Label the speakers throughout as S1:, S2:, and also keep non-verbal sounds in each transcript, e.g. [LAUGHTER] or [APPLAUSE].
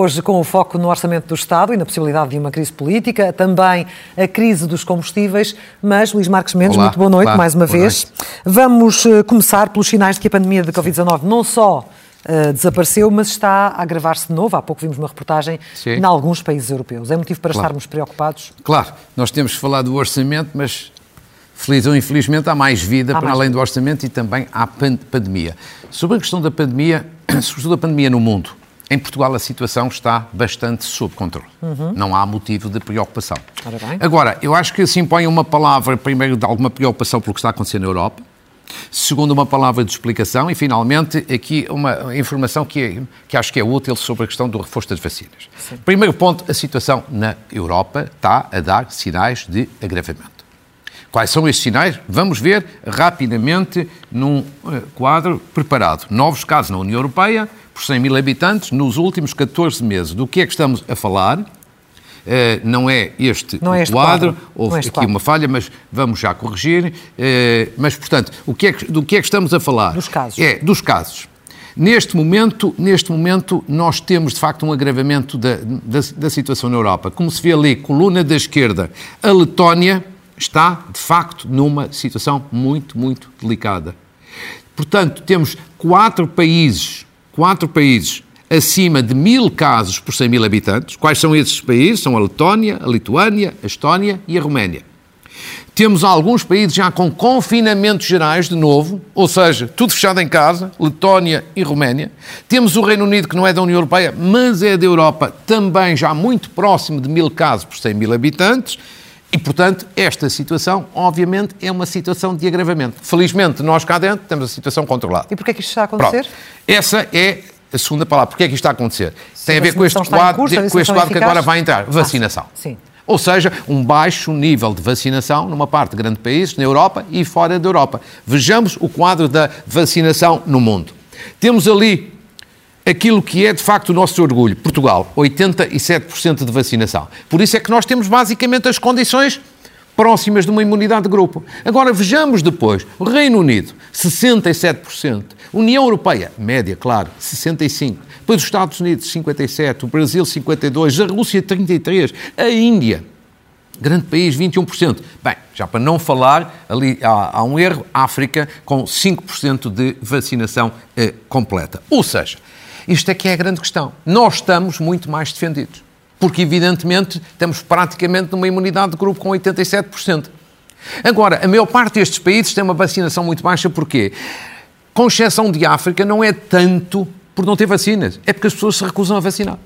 S1: Hoje, com o foco no orçamento do Estado e na possibilidade de uma crise política, também a crise dos combustíveis. Mas, Luís Marques Mendes,
S2: Olá,
S1: muito boa noite
S2: olá,
S1: mais uma
S2: boa
S1: vez.
S2: noite.
S1: Vamos eh, começar pelos sinais de que a pandemia de Covid-19 não só eh, desapareceu, mas está a agravar-se de novo. Há pouco vimos uma reportagem
S2: Sim.
S1: em alguns países europeus. É motivo para
S2: Claro.
S1: estarmos preocupados?
S2: Claro, nós temos falar do orçamento, mas feliz ou infelizmente há mais vida
S1: Há
S2: para
S1: mais
S2: além
S1: vida.
S2: do orçamento e também há pan- pandemia. Sobre a questão da pandemia, [COUGHS] sobretudo a pandemia no mundo, em Portugal a situação está bastante sob controle. Não há motivo de preocupação.
S1: Uhum.
S2: Agora, eu acho que se impõe uma palavra, primeiro, de alguma preocupação pelo que está a acontecer na Europa, segundo, uma palavra de explicação e, finalmente, aqui uma informação que, é- que acho que é útil sobre a questão do reforço das vacinas. Primeiro ponto, a situação na Europa está a dar sinais de agravamento. Quais são estes sinais? Vamos ver rapidamente num eh, quadro preparado. Novos casos na União Europeia, por 100 mil habitantes, nos últimos 14 meses. Do que é que estamos a falar? Eh, não é este
S1: Não é este
S2: quadro,
S1: quadro.
S2: houve
S1: Não é
S2: aqui
S1: quadro.
S2: uma falha, mas vamos já corrigir. Eh, mas, portanto, o que é que- do que é que estamos a falar?
S1: Dos casos.
S2: É, dos casos. Neste momento, neste momento, nós temos de facto um agravamento da, da, da situação na Europa. Como se vê ali, coluna da esquerda, a Letónia está de facto numa situação muito, muito delicada. Portanto, temos quatro países, quatro países acima de mil casos por 100 mil habitantes. Quais são esses países? São a Letónia, a Lituânia, a Estónia e a Roménia. Temos alguns países já com confinamentos gerais de novo, ou seja, tudo fechado em casa, Letónia e Roménia. Temos o Reino Unido, que não é da União Europeia, mas é da Europa, também já muito próximo de mil casos por 100 mil habitantes. E, portanto, esta situação, obviamente, é uma situação de agravamento. Felizmente, nós cá dentro temos a situação controlada.
S1: E porquê é que isto está a acontecer?
S2: Pronto. Essa é a segunda palavra. Porquê é que isto está a acontecer? Tem a ver com este quadro,
S1: curso, a
S2: com este
S1: vacinação
S2: quadro que agora vai entrar.
S1: Ah,
S2: Vacinação.
S1: sim.
S2: Ou seja, um baixo nível de vacinação numa parte de grandes países, na Europa e fora da Europa. Vejamos o quadro da vacinação no mundo. Temos ali aquilo que é de facto o nosso orgulho. Portugal, 87% de vacinação. Por isso é que nós temos basicamente as condições próximas de uma imunidade de grupo. Agora vejamos depois. Reino Unido, 67%. União Europeia, média, claro, 65%. Depois os Estados Unidos, 57%. O Brasil, 52%. A Rússia, 33%. A Índia, Grande país, 21%. Bem, já para não falar, ali há, há um erro, África com 5% de vacinação eh, completa. Ou seja, isto é que é a grande questão. Nós estamos muito mais defendidos. Porque, evidentemente, estamos praticamente numa imunidade de grupo com 87%. Agora, a maior parte destes países tem uma vacinação muito baixa, porquê? Com exceção de África, não é tanto por não ter vacinas, é porque as pessoas se recusam a vacinar.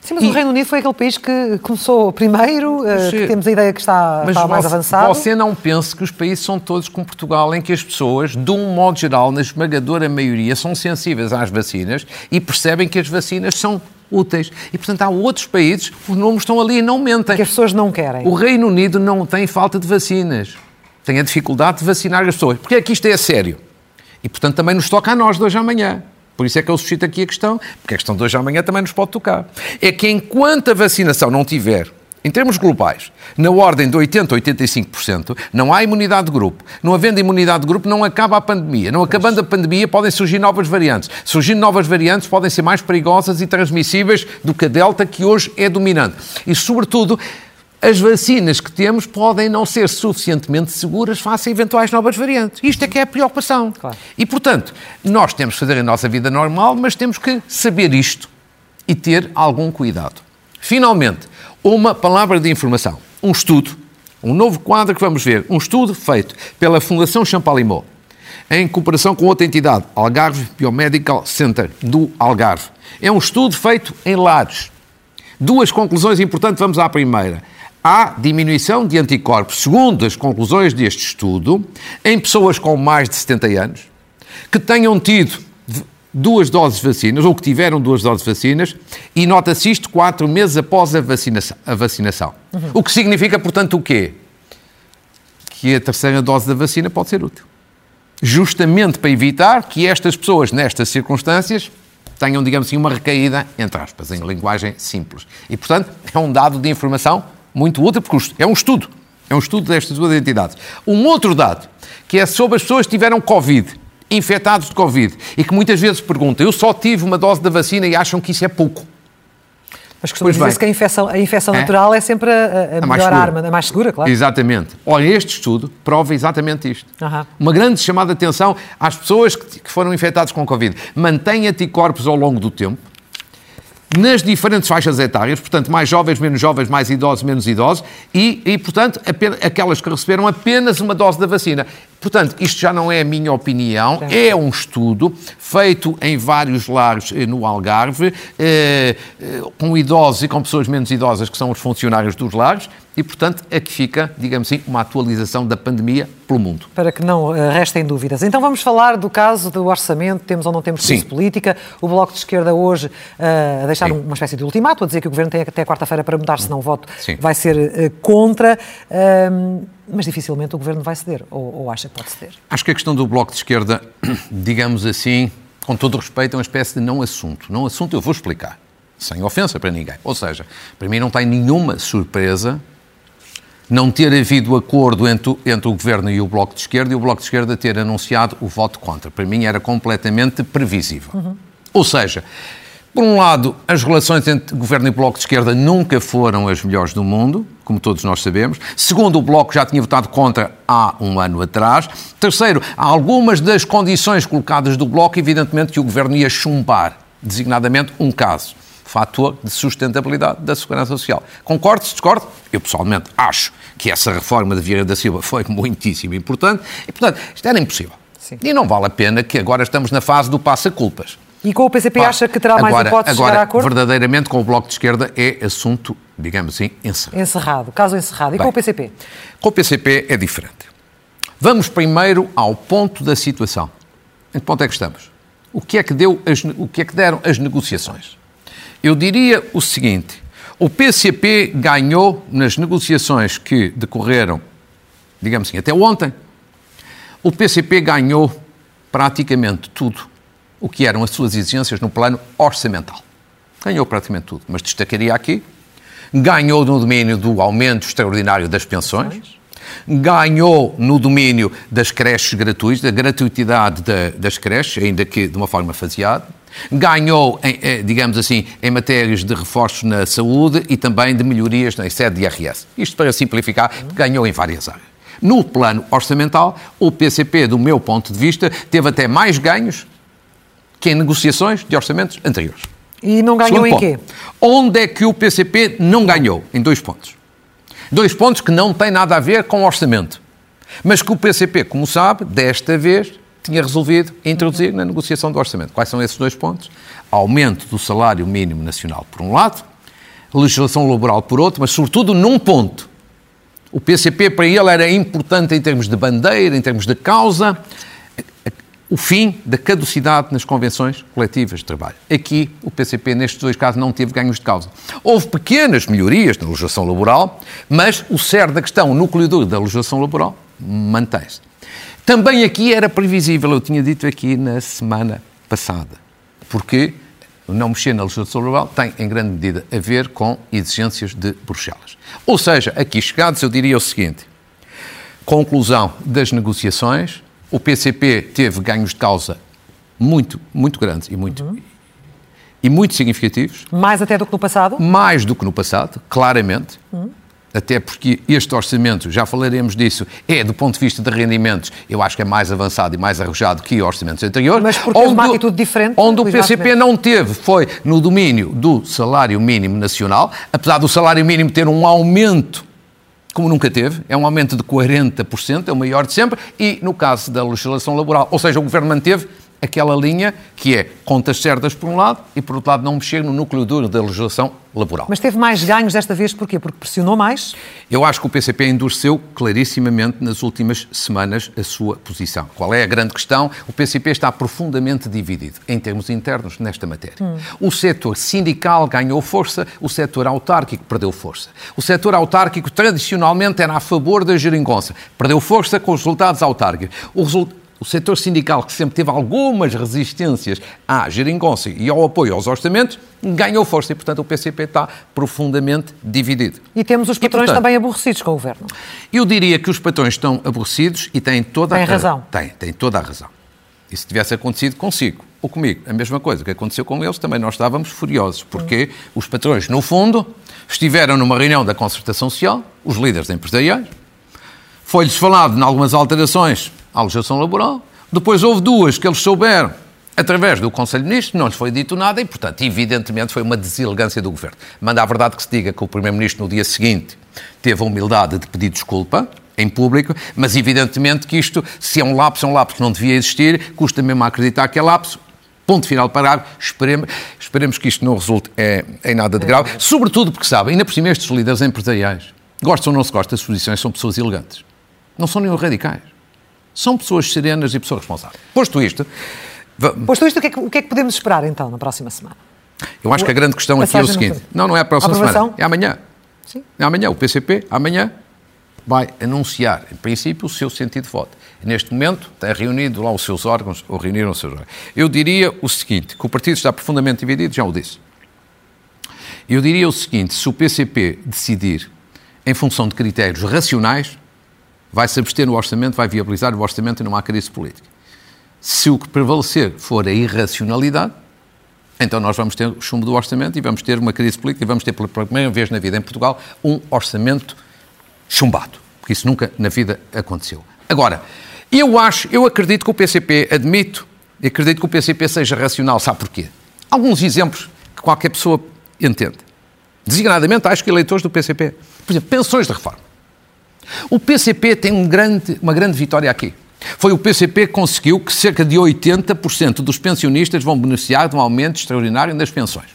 S1: Sim, mas
S2: E-
S1: o Reino Unido foi aquele país que começou primeiro, eh,
S2: Sim.
S1: que temos a ideia que está, está mais
S2: você,
S1: avançado.
S2: Você não pense que os países são todos como Portugal, em que as pessoas, de um modo geral, na esmagadora maioria, são sensíveis às vacinas e percebem que as vacinas são úteis. E, portanto, há outros países, os números estão ali e não mentem.
S1: Que as pessoas não querem.
S2: O Reino Unido não tem falta de vacinas. Tem a dificuldade de vacinar as pessoas. Porque é que isto é sério? E, portanto, também nos toca a nós de hoje amanhã. Por isso é que eu suscito aqui a questão, porque a questão de hoje amanhã também nos pode tocar. É que enquanto a vacinação não tiver, em termos globais, na ordem de 80% a 85%, não há imunidade de grupo. Não havendo imunidade de grupo, não acaba a pandemia. Não acabando a pandemia, podem surgir novas variantes. Surgindo novas variantes, podem ser mais perigosas e transmissíveis do que a Delta, que hoje é dominante. E, sobretudo, as vacinas que temos podem não ser suficientemente seguras face a eventuais novas variantes. Isto é que é a preocupação.
S1: Claro.
S2: E, portanto, nós temos que fazer a nossa vida normal, mas temos que saber isto e ter algum cuidado. Finalmente, uma palavra de informação. Um estudo, um novo quadro que vamos ver. Um estudo feito pela Fundação Champalimau, em cooperação com outra entidade, Algarve Biomedical Center, do Algarve. É um estudo feito em lares. Duas conclusões importantes, vamos à primeira. Há diminuição de anticorpos, segundo as conclusões deste estudo, em pessoas com mais de 70 anos, que tenham tido duas doses de vacinas, ou que tiveram duas doses de vacinas, e nota-se isto quatro meses após a vacinação. A vacinação. O que significa, portanto, o quê? Que a terceira dose da vacina pode ser útil. Justamente para evitar que estas pessoas, nestas circunstâncias, tenham, digamos assim, uma recaída, entre aspas, em linguagem simples. E, portanto, é um dado de informação muito útil, porque é um estudo. É um estudo destas duas entidades. Um outro dado, que é sobre as pessoas que tiveram Covid, infectados de Covid, e que muitas vezes perguntam, eu só tive uma dose da vacina e acham que isso é pouco.
S1: Mas costuma dizer-se que a infecção, a infecção é? natural é sempre a, a, a melhor arma, a mais segura, claro.
S2: Exatamente. Olha, este estudo prova exatamente isto. Uhum. Uma grande chamada de atenção às pessoas que, que foram infectadas com Covid. Mantém anticorpos ao longo do tempo, nas diferentes faixas etárias, portanto, mais jovens, menos jovens, mais idosos, menos idosos, e, e portanto, apenas, aquelas que receberam apenas uma dose da vacina. Portanto, isto já não é a minha opinião, é um estudo feito em vários lares eh, no Algarve, eh, eh, com idosos e com pessoas menos idosas, que são os funcionários dos lares, e, portanto, aqui fica, digamos assim, uma atualização da pandemia pelo mundo.
S1: Para que não uh, restem dúvidas. Então vamos falar do caso do orçamento, temos ou não temos crise política. O Bloco de Esquerda hoje uh, a deixar Sim. uma espécie de ultimato, a dizer que o Governo tem até quarta-feira para mudar, senão o voto Sim. vai ser uh, contra. Uh, mas dificilmente o Governo vai ceder, ou, ou acha que pode ceder?
S2: Acho que a questão do Bloco de Esquerda, [CLEARS THROAT] digamos assim, com todo respeito, é uma espécie de não assunto. Não assunto eu vou explicar, sem ofensa para ninguém. Ou seja, para mim não tem nenhuma surpresa não ter havido acordo entre, entre o Governo e o Bloco de Esquerda e o Bloco de Esquerda ter anunciado o voto contra. Para mim era completamente previsível. Uhum. Ou seja, por um lado, as relações entre Governo e Bloco de Esquerda nunca foram as melhores do mundo, como todos nós sabemos. Segundo, o Bloco já tinha votado contra há um ano atrás. Terceiro, há algumas das condições colocadas do Bloco, evidentemente, que o Governo ia chumbar, designadamente um caso fator de sustentabilidade da segurança social. Concordo, se discordo? Eu pessoalmente acho que essa reforma de Vieira da Silva foi muitíssimo importante e, portanto, isto era impossível. Sim. E não vale a pena que agora estamos na fase do passa-culpas.
S1: E com o PCP Pá, acha que terá mais agora, hipóteses
S2: agora,
S1: de chegar a acordo?
S2: verdadeiramente, com o Bloco de Esquerda é assunto, digamos assim, encerrado.
S1: Encerrado, caso encerrado. E Bem, com o PCP?
S2: Com o PCP é diferente. Vamos primeiro ao ponto da situação. Em que ponto é que estamos? O que é que, deu as, o que, é que deram as negociações? Eu diria o seguinte: o PCP ganhou nas negociações que decorreram, digamos assim, até ontem. O PCP ganhou praticamente tudo o que eram as suas exigências no plano orçamental. Ganhou praticamente tudo, mas destacaria aqui. Ganhou no domínio do aumento extraordinário das pensões, ganhou no domínio das creches gratuitas, da gratuitidade das creches, ainda que de uma forma faseada, ganhou, em, eh, digamos assim, em matérias de reforços na saúde e também de melhorias na sede de IRS. Isto para simplificar, ganhou em várias áreas. No plano orçamental, o PCP, do meu ponto de vista, teve até mais ganhos que em negociações de orçamentos anteriores.
S1: E não ganhou Segundo em ponto. quê?
S2: Onde é que o PCP não ganhou? Em dois pontos. Dois pontos que não têm nada a ver com orçamento. Mas que o PCP, como sabe, desta vez tinha resolvido introduzir na negociação do orçamento. Quais são esses dois pontos? Aumento do salário mínimo nacional, por um lado, legislação laboral, por outro, mas sobretudo num ponto. O PCP, para ele, era importante em termos de bandeira, em termos de causa, o fim da caducidade nas convenções coletivas de trabalho. Aqui, o PCP, nestes dois casos, não teve ganhos de causa. Houve pequenas melhorias na legislação laboral, mas o cerne da questão, o núcleo duro da legislação laboral, mantém-se. Também aqui era previsível, eu tinha dito aqui na semana passada, porque não mexer na legislação laboral tem, em grande medida, a ver com exigências de Bruxelas. Ou seja, aqui chegados, eu diria o seguinte: conclusão das negociações, o PCP teve ganhos de causa muito, muito grandes e muito, uhum. e muito significativos.
S1: Mais até do que no passado?
S2: Mais do que no passado, claramente. Uhum. Até porque este orçamento, já falaremos disso, é, do ponto de vista de rendimentos, eu acho que é mais avançado e mais arrojado que orçamentos anteriores.
S1: Mas porque onde, uma atitude diferente?
S2: Onde o PCP não teve foi no domínio do salário mínimo nacional, apesar do salário mínimo ter um aumento como nunca teve, é um aumento de 40%, é o maior de sempre, e no caso da legislação laboral, ou seja, o Governo manteve aquela linha que é contas certas por um lado e por outro lado não mexer no núcleo duro da legislação laboral.
S1: Mas teve mais ganhos desta vez porquê? Porque pressionou mais?
S2: Eu acho que o PCP endureceu clarissimamente nas últimas semanas a sua posição. Qual é a grande questão? O PCP está profundamente dividido em termos internos nesta matéria. Hum. O setor sindical ganhou força, o setor autárquico perdeu força. O setor autárquico tradicionalmente era a favor da geringonça, perdeu força com os resultados autárquicos. O o setor sindical, que sempre teve algumas resistências à geringonça e ao apoio aos orçamentos, ganhou força e, portanto, o PCP está profundamente dividido.
S1: E temos os patrões e, portanto, também aborrecidos com o governo.
S2: Eu diria que os patrões estão aborrecidos e têm toda
S1: tem
S2: a
S1: razão.
S2: Têm, têm toda a razão. E se tivesse acontecido consigo, ou comigo. A mesma coisa que aconteceu com eles, também nós estávamos furiosos, porque os patrões, no fundo, estiveram numa reunião da concertação social, os líderes empresariais, foi-lhes falado em algumas alterações à legislação laboral, depois houve duas que eles souberam através do Conselho de Ministros, não lhes foi dito nada e, portanto, evidentemente foi uma deselegância do Governo. Manda a verdade que se diga que o Primeiro-Ministro, no dia seguinte, teve a humildade de pedir desculpa, em público, mas evidentemente que isto, se é um lapso, é um lapso que não devia existir, custa mesmo a acreditar que é lapso, ponto final parágrafo, esperemos, esperemos que isto não resulte é, em nada de grave, sobretudo porque, sabem, ainda por cima estes líderes empresariais, gostam ou não se gostam das posições, são pessoas elegantes, não são nenhum radicais, são pessoas serenas e pessoas responsáveis. Posto isto...
S1: Posto isto, o que, é que, o que é que podemos esperar, então, na próxima semana?
S2: Eu acho que a grande questão aqui é o seguinte, não, não é a próxima a semana, é amanhã. Sim. É amanhã, o PCP, amanhã, vai anunciar, em princípio, o seu sentido de voto. Neste momento, tem reunido lá os seus órgãos, ou reuniram os seus órgãos. Eu diria o seguinte, que o partido está profundamente dividido, já o disse. Eu diria o seguinte, se o PCP decidir em função de critérios racionais, vai se abster no orçamento, vai viabilizar o orçamento e não há crise política. Se o que prevalecer for a irracionalidade, então nós vamos ter o chumbo do orçamento e vamos ter uma crise política e vamos ter pela primeira vez na vida em Portugal um orçamento chumbado, porque isso nunca na vida aconteceu. Agora, eu acho, eu acredito que o PCP, admito, acredito que o PCP seja racional, sabe porquê? Alguns exemplos que qualquer pessoa entende. Designadamente, acho que eleitores do PCP. Por exemplo, pensões de reforma. O PCP tem um grande, uma grande vitória aqui. Foi o PCP que conseguiu que cerca de 80% dos pensionistas vão beneficiar de um aumento extraordinário das pensões.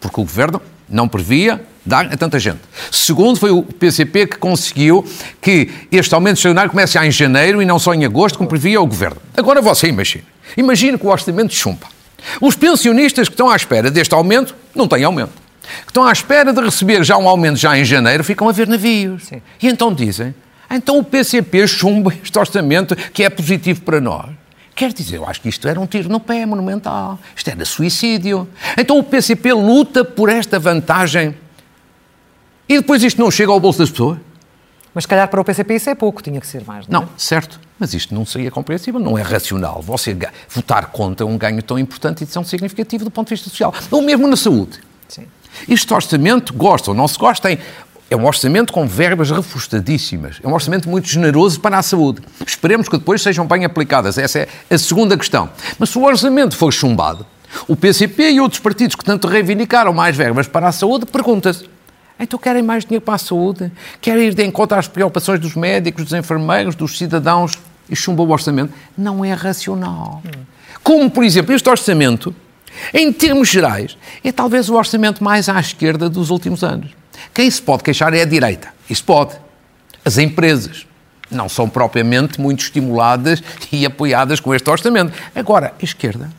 S2: Porque o governo não previa dar a tanta gente. Segundo, foi o PCP que conseguiu que este aumento extraordinário comece em janeiro e não só em agosto, como previa o Governo. Agora você imagine. Imagine que o orçamento chumpa. Os pensionistas que estão à espera deste aumento não têm aumento. Que estão à espera de receber já um aumento já em janeiro ficam a ver navios. Sim. E então dizem, então o PCP chumba este orçamento que é positivo para nós. Quer dizer, eu acho que isto era um tiro no pé monumental. Isto era suicídio. Então o PCP luta por esta vantagem e depois isto não chega ao bolso das pessoas.
S1: Mas se calhar para o PCP isso é pouco, tinha que ser mais, não
S2: é? Não, certo. Mas isto não seria compreensível, não é racional. Você votar contra um ganho tão importante e tão significativo do ponto de vista social. Ou mesmo na saúde. Sim. Este orçamento, gosta ou não se gosta, tem é um orçamento com verbas reforçadíssimas. É um orçamento muito generoso para a saúde. Esperemos que depois sejam bem aplicadas. Essa é a segunda questão. Mas se o orçamento for chumbado, o PCP e outros partidos que tanto reivindicaram mais verbas para a saúde, pergunta-se, então querem mais dinheiro para a saúde? Querem ir de encontro às preocupações dos médicos, dos enfermeiros, dos cidadãos e chumba o orçamento? Não é racional. Como, por exemplo, este orçamento, em termos gerais, é talvez o orçamento mais à esquerda dos últimos anos. Quem se pode queixar é a direita. Isso pode. As empresas não são propriamente muito estimuladas e apoiadas com este orçamento. Agora, a esquerda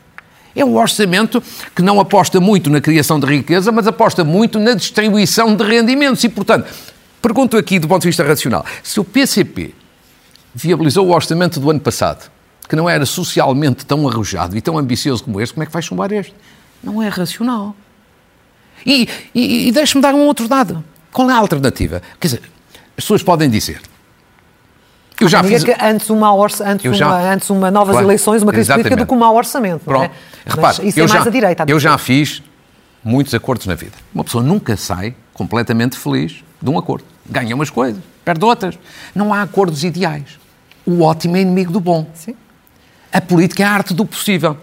S2: é um orçamento que não aposta muito na criação de riqueza, mas aposta muito na distribuição de rendimentos. E, portanto, pergunto aqui do ponto de vista racional: se o PCP viabilizou o orçamento do ano passado, que não era socialmente tão arrojado e tão ambicioso como este, como é que vai chumbar este? Não é racional. E, e, e deixe-me dar um outro dado. Qual é a alternativa? Quer dizer, as pessoas podem dizer.
S1: Eu já fiz... antes uma, orça, antes, já... uma, antes uma novas claro, eleições, uma crise política do que um mau orçamento. É? Pronto.
S2: É? Repare, isso é mais já, a direita. Eu já fiz muitos acordos na vida. Uma pessoa nunca sai completamente feliz de um acordo. Ganha umas coisas, perde outras. Não há acordos ideais. O ótimo é inimigo do bom. Sim. A política é a arte do possível.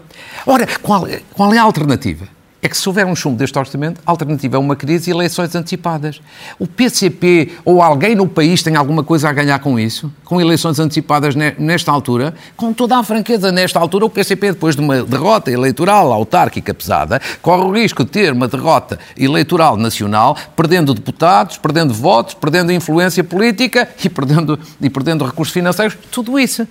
S2: Ora, qual, qual é a alternativa? É que se houver um chumbo deste orçamento, a alternativa é uma crise e eleições antecipadas. O PCP ou alguém no país tem alguma coisa a ganhar com isso? Com eleições antecipadas nesta altura? Com toda a franqueza, nesta altura, o PCP, depois de uma derrota eleitoral autárquica pesada, corre o risco de ter uma derrota eleitoral nacional, perdendo deputados, perdendo votos, perdendo influência política e perdendo, e perdendo recursos financeiros, tudo isso.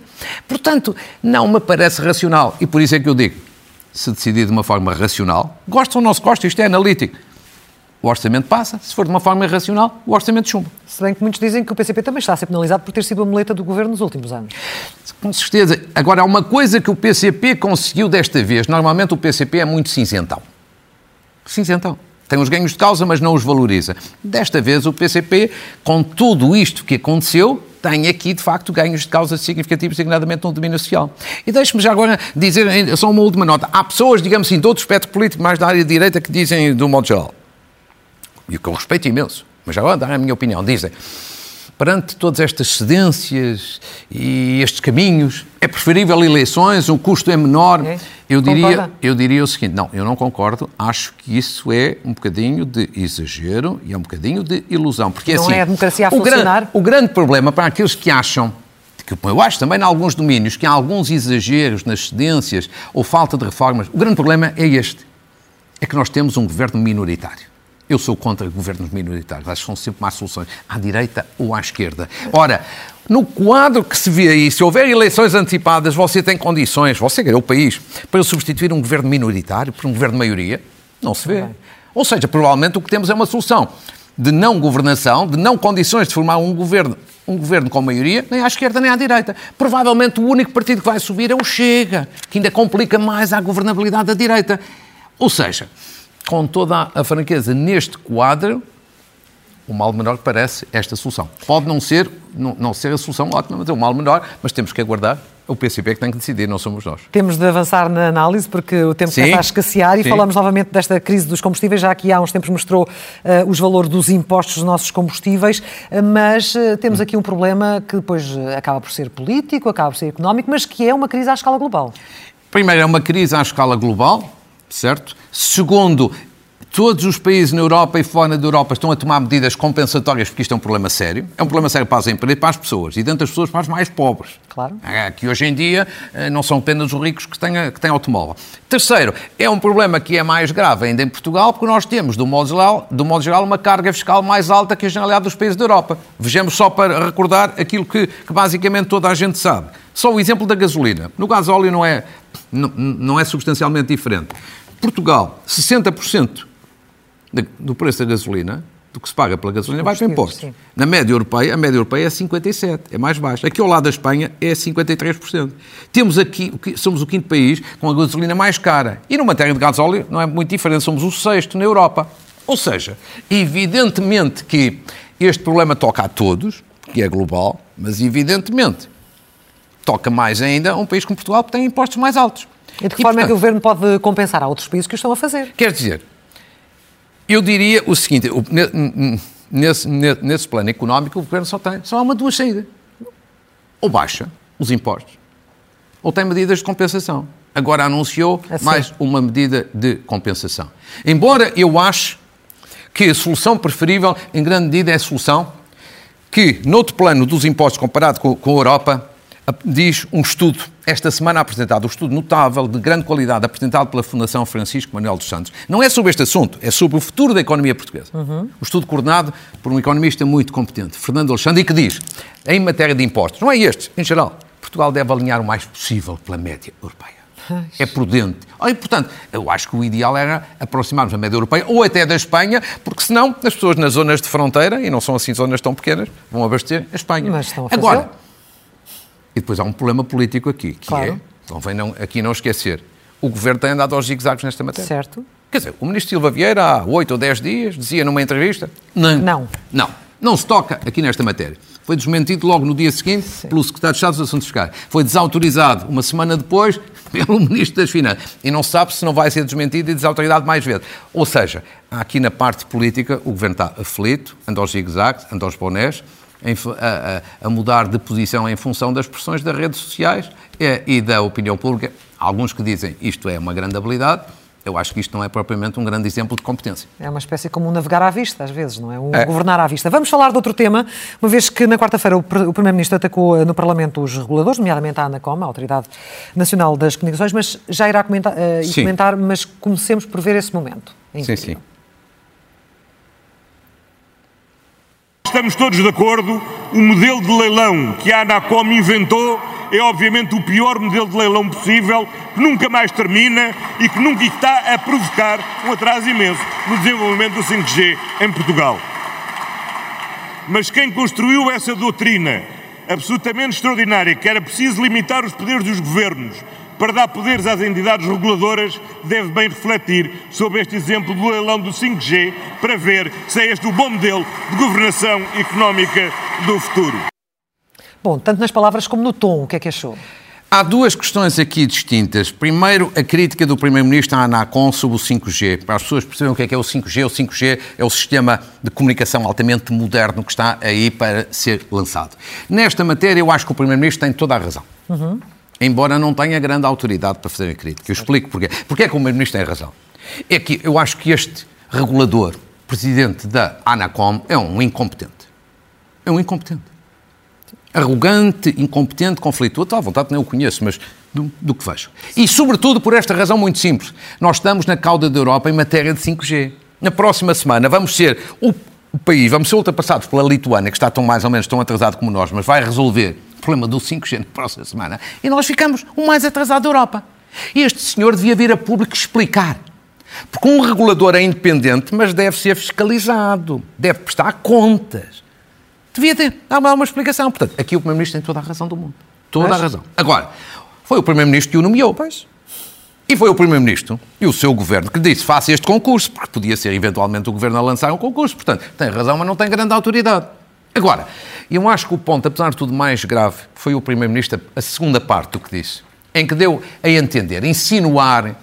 S2: Portanto, não me parece racional. E por isso é que eu digo, se decidir de uma forma racional, gosta ou não se gosta, isto é analítico. O orçamento passa, se for de uma forma irracional, o orçamento chumba.
S1: Se bem que muitos dizem que o PCP também está a ser penalizado por ter sido a muleta do governo nos últimos anos.
S2: Com certeza. Agora, há uma coisa que o PCP conseguiu desta vez. Normalmente o PCP é muito cinzentão. Cinzentão. Tem os ganhos de causa, mas não os valoriza. Desta vez o PCP, com tudo isto que aconteceu, tem aqui, de facto, ganhos de causa significativos, designadamente no domínio social. E deixe-me já agora dizer só uma última nota. Há pessoas, digamos assim, de outro espectro político, mais da área direita, que dizem, do modo geral, e com respeito imenso, mas agora dar a minha opinião, dizem perante todas estas cedências e estes caminhos, é preferível eleições, o custo é menor. É. Eu, diria, eu diria o seguinte: não, eu não concordo. Acho que isso é um bocadinho de exagero e é um bocadinho de ilusão. Porque
S1: não
S2: assim,
S1: é a democracia a o funcionar.
S2: Grande, o grande problema para aqueles que acham que eu acho também em alguns domínios que há alguns exageros nas cedências ou falta de reformas, o grande problema é este: é que nós temos um governo minoritário. Eu sou contra governos minoritários, acho que são sempre más soluções, à direita ou à esquerda. Ora, no quadro que se vê aí, se houver eleições antecipadas, você tem condições, você é o país, para substituir um governo minoritário por um governo de maioria? Não se vê. Ou seja, provavelmente o que temos é uma solução de não governação, de não condições de formar um governo, um governo com maioria, nem à esquerda nem à direita. Provavelmente o único partido que vai subir é o Chega, que ainda complica mais a governabilidade da direita. Ou seja, com toda a franqueza, neste quadro, o mal menor parece esta solução. Pode não ser, não, não ser a solução ótima, mas é o mal menor, mas temos que aguardar. O PCP é que tem que decidir, não somos nós.
S1: Temos de avançar na análise, porque o tempo sim, está a escassear e sim. falamos novamente desta crise dos combustíveis, já que há uns tempos mostrou uh, os valores dos impostos dos nossos combustíveis, uh, mas uh, temos aqui um problema que depois acaba por ser político, acaba por ser económico, mas que é uma crise à escala global.
S2: Primeiro, é uma crise à escala global, certo? Segundo, todos os países na Europa e fora da Europa estão a tomar medidas compensatórias porque isto é um problema sério. É um problema sério para as empresas e para as pessoas. E dentro das pessoas para as mais pobres.
S1: Claro.
S2: É, que hoje em dia eh, não são apenas os ricos que têm, que têm automóvel. Terceiro, é um problema que é mais grave ainda em Portugal porque nós temos, do modo geral, do modo geral uma carga fiscal mais alta que a generalidade dos países da Europa. Vejamos só para recordar aquilo que, que basicamente toda a gente sabe. Só o exemplo da gasolina. No gasóleo não é, não, não é substancialmente diferente. Portugal, 60% do preço da gasolina, do que se paga pela gasolina, vai para impostos. Na média europeia, a média europeia é 57%, é mais baixa. Aqui ao lado da Espanha é 53%. Temos aqui, somos o quinto país com a gasolina mais cara. E no matéria de gasóleo não é muito diferente, somos o sexto na Europa. Ou seja, evidentemente que este problema toca a todos, que é global, mas evidentemente toca mais ainda a um país como Portugal, que tem impostos mais altos.
S1: E de que e, forma portanto, é que o Governo pode compensar a outros países que o estão a fazer?
S2: Quer dizer, eu diria o seguinte, nesse, nesse plano económico o Governo só tem, só há uma duas saídas. Ou baixa os impostos, ou tem medidas de compensação. Agora anunciou assim. mais uma medida de compensação. Embora eu ache que a solução preferível, em grande medida, é a solução que, noutro plano dos impostos comparado com, com a Europa, diz um estudo, esta semana apresentado, um estudo notável, de grande qualidade, apresentado pela Fundação Francisco Manuel dos Santos. Não é sobre este assunto, é sobre o futuro da economia portuguesa. Uhum. Um estudo coordenado por um economista muito competente, Fernando Alexandre, e que diz, em matéria de impostos, não é este, em geral, Portugal deve alinhar o mais possível pela média europeia. É prudente. E, portanto, eu acho que o ideal era aproximarmos da média europeia ou até da Espanha, porque senão as pessoas nas zonas de fronteira, e não são assim zonas tão pequenas, vão abastecer a Espanha.
S1: Mas estão a
S2: fazer. Agora, e depois há um problema político aqui, que claro. é, convém não, aqui não esquecer, o Governo tem andado aos zigzags nesta matéria.
S1: Certo.
S2: Quer dizer, o Ministro Silva Vieira há oito ou dez dias dizia numa entrevista...
S1: Não. Não.
S2: Não. Não se toca aqui nesta matéria. Foi desmentido logo no dia seguinte Sim. pelo Secretário de Estado dos Assuntos Fiscais. Foi desautorizado uma semana depois [LAUGHS] pelo Ministro das Finanças. E não se sabe se não vai ser desmentido e desautorizado mais vezes. Ou seja, aqui na parte política o Governo está aflito, anda aos zigzags, anda aos bonés, a, a, mudar de posição em função das pressões das redes sociais é, e da opinião pública. Alguns que dizem isto é uma grande habilidade, eu acho que isto não é propriamente um grande exemplo de competência.
S1: É uma espécie como um navegar à vista, às vezes, não é? Um é. governar à vista. Vamos falar de outro tema, uma vez que na quarta-feira o Primeiro-Ministro atacou eh, no Parlamento os reguladores, nomeadamente a ANACOM, a Autoridade Nacional das Comunicações, mas já irá comentar, uh, comentar mas comecemos por ver esse momento.
S2: sim, sim.
S3: Estamos todos de acordo, o modelo de leilão que a Anacom inventou é obviamente o pior modelo de leilão possível, que nunca mais termina e que nunca está a provocar um atraso imenso no desenvolvimento do 5G em Portugal. Mas quem construiu essa doutrina absolutamente extraordinária, que era preciso limitar os poderes dos governos para dar poderes às entidades reguladoras, deve bem refletir sobre este exemplo do leilão do 5G para ver se é este o bom modelo de governação económica do futuro.
S1: Bom, tanto nas palavras como no tom, o que é que achou?
S2: Há duas questões aqui distintas. Primeiro, a crítica do Primeiro-Ministro à ANACOM sobre o 5G. Para as pessoas perceberem o que é que é o 5G, o 5G é o sistema de comunicação altamente moderno que está aí para ser lançado. Nesta matéria, eu acho que o Primeiro-Ministro tem toda a razão. Uhum. Embora não tenha grande autoridade para fazer a crítica. Eu explico porquê. Porquê é que o Primeiro-Ministro tem razão? É que eu acho que este regulador, presidente da ANACOM, é um incompetente. É um incompetente arrogante, incompetente, conflituoso, à vontade nem o conheço, mas do, do, que vejo. E, sobretudo, por esta razão muito simples. Nós estamos na cauda da Europa em matéria de 5G. Na próxima semana vamos ser o, o país, vamos ser ultrapassados pela Lituânia, que está tão mais ou menos tão atrasado como nós, mas vai resolver problema do 5G na próxima semana. E nós ficamos o mais atrasado da Europa. E este senhor devia vir a público explicar. Porque um regulador é independente, mas deve ser fiscalizado, deve prestar contas. Devia ter. Há uma, uma explicação. Portanto, aqui o Primeiro-Ministro tem toda a razão do mundo. Toda Mas... a razão. Agora, foi o Primeiro-Ministro que o nomeou. Pois. E foi o Primeiro-Ministro e o seu governo que disse faça este concurso, porque podia ser eventualmente o governo a lançar um concurso. Portanto, tem razão, mas não tem grande autoridade. Agora, eu acho que o ponto, apesar de tudo mais grave, foi o Primeiro-Ministro, a segunda parte do que disse, em que deu a entender, insinuar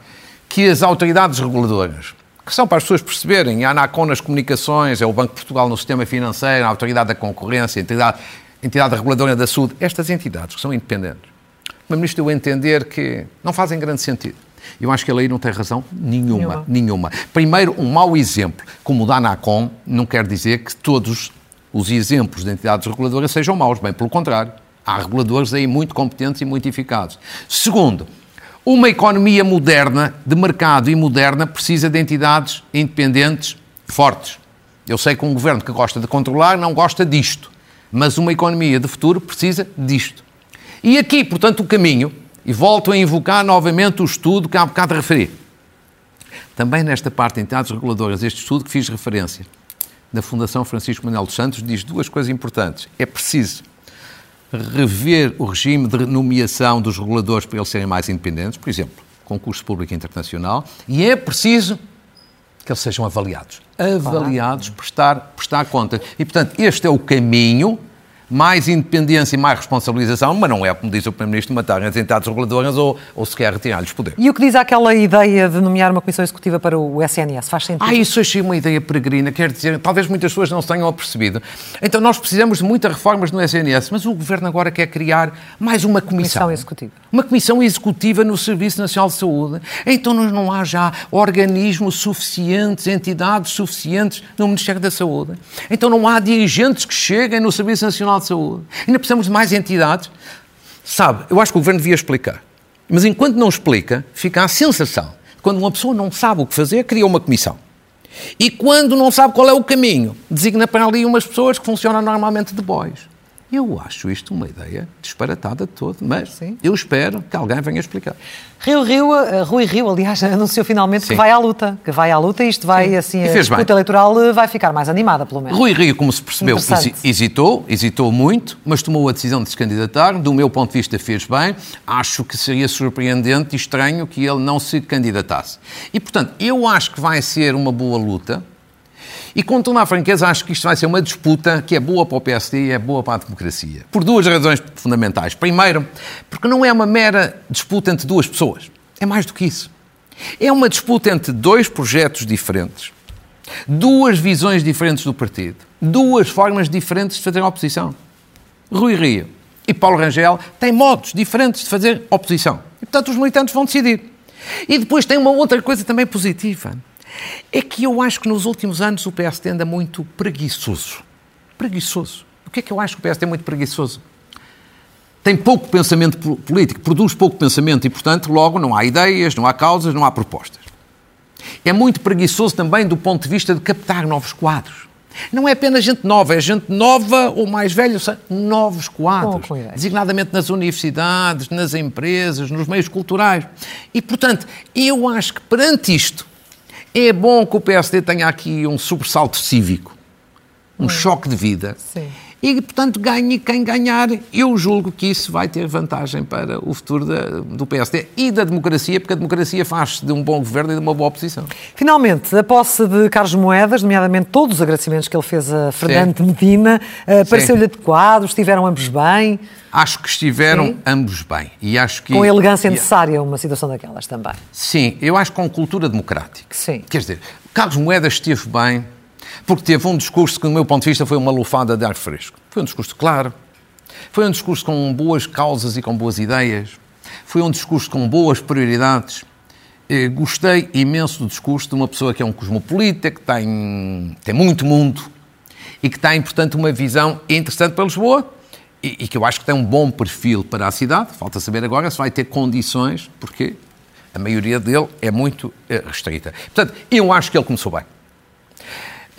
S2: que as autoridades reguladoras que são para as pessoas perceberem. A ANACON nas comunicações, é o Banco de Portugal no sistema financeiro, a Autoridade da Concorrência, a entidade, a entidade Reguladora da Saúde, estas entidades que são independentes. O Ministro deu a entender que não fazem grande sentido. Eu acho que ele aí não tem razão nenhuma, nenhuma. nenhuma. Primeiro, um mau exemplo, como o da ANACOM, não quer dizer que todos os exemplos de entidades reguladoras sejam maus, bem pelo contrário. Há reguladores aí muito competentes e muito eficazes. Segundo, uma economia moderna, de mercado e moderna, precisa de entidades independentes fortes. Eu sei que um governo que gosta de controlar não gosta disto, mas uma economia de futuro precisa disto. E aqui, portanto, o caminho, e volto a invocar novamente o estudo que há bocado referi. Também nesta parte de entidades reguladoras, este estudo que fiz referência, da Fundação Francisco Manuel dos Santos, diz duas coisas importantes. É preciso rever o regime de nomeação dos reguladores para eles serem mais independentes, por exemplo, concurso público internacional, e é preciso que eles sejam avaliados. Avaliados, prestar, prestar conta. E, portanto, este é o caminho mais independência e mais responsabilização, mas não é, como diz o Primeiro-Ministro, matarem as entidades reguladoras ou, ou sequer retirar-lhes poder.
S1: E o que diz aquela ideia de nomear uma comissão executiva para o SNS? Faz sentido?
S2: Ah, isso achei uma ideia peregrina, quer dizer, talvez muitas pessoas não se tenham apercebido. Então, nós precisamos de muitas reformas no SNS, mas o Governo agora quer criar mais uma comissão.
S1: Comissão executiva.
S2: Uma comissão executiva no Serviço Nacional de Saúde. Então, não há já organismos suficientes, entidades suficientes no Ministério da Saúde. Então, não há dirigentes que cheguem no Serviço Nacional de Saúde. Ainda precisamos de mais entidades. Sabe, eu acho que o Governo devia explicar. Mas enquanto não explica, fica a sensação quando uma pessoa não sabe o que fazer, cria uma comissão. E quando não sabe qual é o caminho, designa para ali umas pessoas que funcionam normalmente de bois. Eu acho isto uma ideia disparatada de todo, mas Sim. eu espero que alguém venha explicar.
S1: Rio Rio, uh, Rui Rio, aliás, [LAUGHS] anunciou finalmente Sim. que vai à luta, que vai à luta e isto vai, Sim. assim, a disputa bem. eleitoral eh, vai ficar mais animada, pelo menos.
S2: Rui Rio, como se percebeu, hesitou, hesitou muito, mas tomou a decisão de se candidatar. Do meu ponto de vista, fez bem. Acho que seria surpreendente e estranho que ele não se candidatasse. E, portanto, eu acho que vai ser uma boa luta. E com toda a franqueza, acho que isto vai ser uma disputa que é boa para o PSD e é boa para a democracia. Por duas razões fundamentais. Primeiro, porque não é uma mera disputa entre duas pessoas. É mais do que isso. É uma disputa entre dois projetos diferentes, duas visões diferentes do partido, duas formas diferentes de fazer oposição. Rui Rio e Paulo Rangel têm modos diferentes de fazer oposição. E, portanto, os militantes vão decidir. E depois tem uma outra coisa também positiva é que eu acho que nos últimos anos o PSD anda muito preguiçoso. Preguiçoso. O que é que eu acho que o PSD é muito preguiçoso? Tem pouco pensamento político, produz pouco pensamento e, portanto, logo não há ideias, não há causas, não há propostas. É muito preguiçoso também do ponto de vista de captar novos quadros. Não é apenas gente nova, é gente nova ou mais velha, novos quadros, designadamente nas universidades, nas empresas, nos meios culturais. E, portanto, eu acho que perante isto, é bom que o PSD tenha aqui um sobressalto cívico, um hum. choque de vida. Sim. E, portanto, ganhe quem ganhar. Eu julgo que isso vai ter vantagem para o futuro da, do PSD e da democracia, porque a democracia faz de um bom governo e de uma boa oposição.
S1: Finalmente, a posse de Carlos Moedas, nomeadamente todos os agradecimentos que ele fez a Fernando Sim. Medina, uh, pareceu-lhe adequado? Estiveram ambos bem?
S2: Acho que estiveram Sim. ambos bem. E acho que...
S1: Com a elegância necessária uma situação daquelas também.
S2: Sim, eu acho que com cultura democrática.
S1: Sim.
S2: Quer dizer, Carlos Moedas esteve bem porque teve um discurso que, do meu ponto de vista, foi uma lufada de ar fresco. Foi um discurso claro, foi um discurso com boas causas e com boas ideias, foi um discurso com boas prioridades. Eh, gostei imenso do discurso de uma pessoa que é um cosmopolita, que tem, tem muito mundo e que tem, portanto, uma visão interessante para Lisboa e, e, que eu acho que tem um bom perfil para a cidade. Falta saber agora se vai ter condições, porque a maioria dele é muito eh, restrita. Portanto, eu acho que ele começou bem.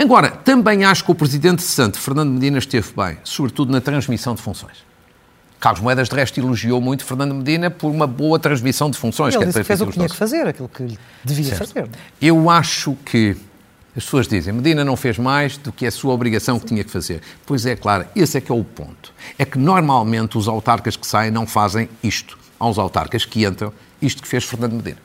S2: Agora, também acho que o Presidente Santo, Fernando Medina, esteve bem, sobretudo na transmissão de funções. Carlos Moedas, de resto, elogiou muito Fernando Medina por uma boa transmissão de funções.
S1: Ele disse que fez o que tinha que fazer, aquilo que devia certo. fazer.
S2: Eu acho que as pessoas dizem Medina não fez mais do que a sua obrigação que tinha que fazer. Pois é, claro, esse é que é o ponto. É que normalmente os autarcas que saem não fazem isto. Há uns autarcas que entram, isto que fez Fernando Medina.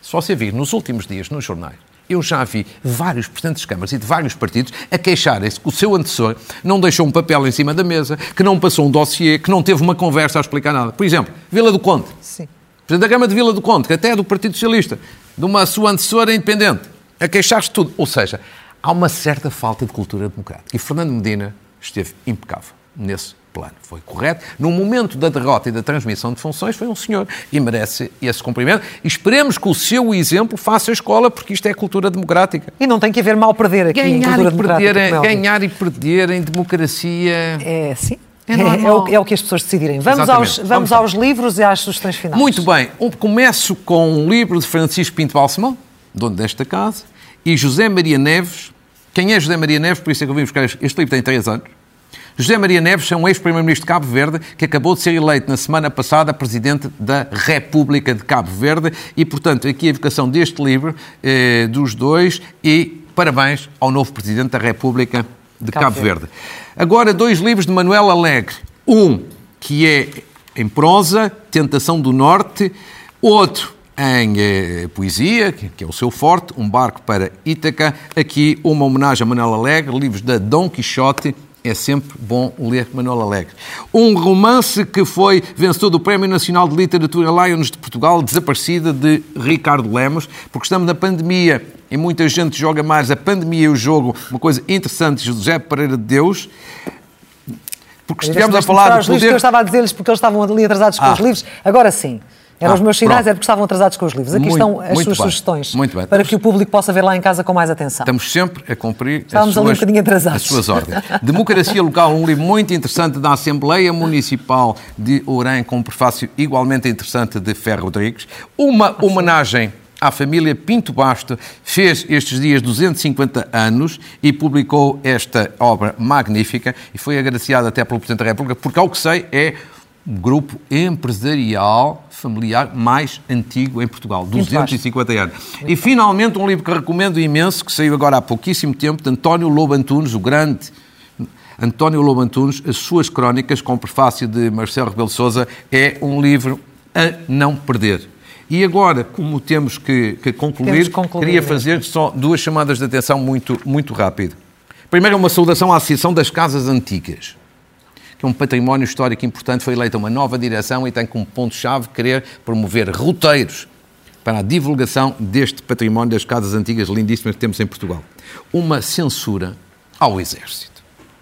S2: Só se vir nos últimos dias nos jornais eu já vi vários presidentes de câmaras e de vários partidos a queixarem-se que o seu antecessor não deixou um papel em cima da mesa, que não passou um dossiê, que não teve uma conversa a explicar nada. Por exemplo, Vila do Conde.
S1: Sim.
S2: Presidente da Câmara de Vila do Conde, que até é do Partido Socialista, de uma sua antecessora independente, a queixar-se de tudo. Ou seja, há uma certa falta de cultura democrática. E Fernando Medina esteve impecável nesse plano. Foi correto. No momento da derrota e da transmissão de funções, foi um senhor e merece esse cumprimento. E esperemos que o seu exemplo faça a escola, porque isto é cultura democrática.
S1: E não tem que haver mal perder aqui
S2: ganhar
S1: em cultura
S2: e perder, Ganhar e perder em democracia...
S1: É, sim. É, é, é, o, é, o, que as pessoas decidirem. Vamos, aos, vamos, vamos aos livros e às sugestões finais.
S2: Muito bem. Começo com um livro de Francisco Pinto Balsemão, dono desta casa, e José Maria Neves. Quem é José Maria Neves? Por isso é que eu vim buscar este livro, tem três anos. José Maria Neves é um ex-primeiro-ministro de Cabo Verde que acabou de ser eleito na semana passada presidente da República de Cabo Verde e, portanto, aqui a evocação deste livro eh, dos dois e parabéns ao novo presidente da República de Cabo, Cabo Verde. Verde. Agora, dois livros de Manuel Alegre. Um que é em prosa, Tentação do Norte, outro em eh, poesia, que, que, é o seu forte, Um Barco para Ítaca. Aqui uma homenagem a Manuel Alegre, livros da Dom Quixote é sempre bom ler Manuel Alegre. Um romance que foi vencedor do Prémio Nacional de Literatura Lions de Portugal, Desaparecida, de Ricardo Lemos, porque estamos na pandemia e muita gente joga mais a pandemia e o jogo, uma coisa interessante, José Pereira de Deus.
S1: Porque estivemos a falar do poder... que eu estava a dizer-lhes porque eles estavam ali atrasados com ah. os livros. Agora sim. Eram ah, os meus sinais, era porque estavam atrasados com os livros. Aqui muito, estão as suas bem, sugestões muito bem. para que o público possa ver lá em casa com mais atenção.
S2: Estamos sempre a cumprir
S1: Estávamos
S2: as,
S1: suas, um atrasados.
S2: as suas ordens. Democracia Local, um livro muito interessante da Assembleia Municipal de Ourém, com um prefácio igualmente interessante de Ferro Rodrigues. Uma homenagem à família Pinto Basto, fez estes dias 250 anos e publicou esta obra magnífica e foi agraciada até pelo Presidente da República, porque, ao que sei, é grupo empresarial familiar mais antigo em Portugal, 250 anos. E finalmente um livro que recomendo imenso, que saiu agora há pouquíssimo tempo, de António Lobo Antunes, o grande António Lobo Antunes, as suas crónicas, com prefácio de Marcelo Rebelo de Sousa, é um livro a não perder. E agora, como temos que, que concluir, concluir, queria fazer só duas chamadas de atenção muito, muito rápido. Primeiro, uma saudação à Associação das Casas Antigas que é um património histórico importante, foi eleita uma nova direção e tem como ponto-chave querer promover roteiros para a divulgação deste património das casas antigas lindíssimas que temos em Portugal. Uma censura ao Exército.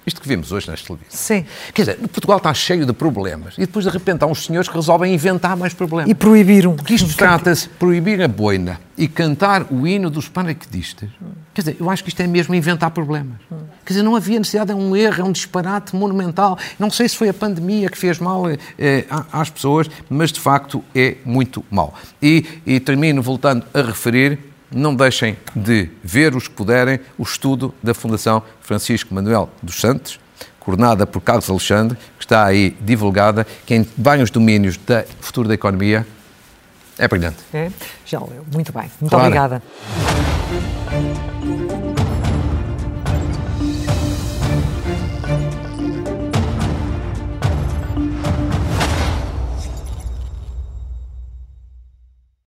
S2: Isto que vimos hoje nas televisões.
S1: Sim.
S2: Quer dizer, Portugal está cheio de problemas e depois de repente há uns senhores que resolvem inventar mais problemas.
S1: E proibiram.
S2: Porque isto trata-se de proibir a boina e cantar o hino dos paraquedistas. Quer dizer, eu acho que isto é mesmo inventar problemas. Quer dizer, não havia necessidade, é um erro, é um disparate monumental. Não sei se foi a pandemia que fez mal eh, às pessoas, mas de facto é muito mal. E, e termino voltando a referir não deixem de ver, os que puderem, o estudo da Fundação Francisco Manuel dos Santos, coordenada por Carlos Alexandre, que está aí divulgada, que em vários domínios da futuro da economia é brilhante.
S1: É? Já leu. Muito bem. Muito claro. obrigada.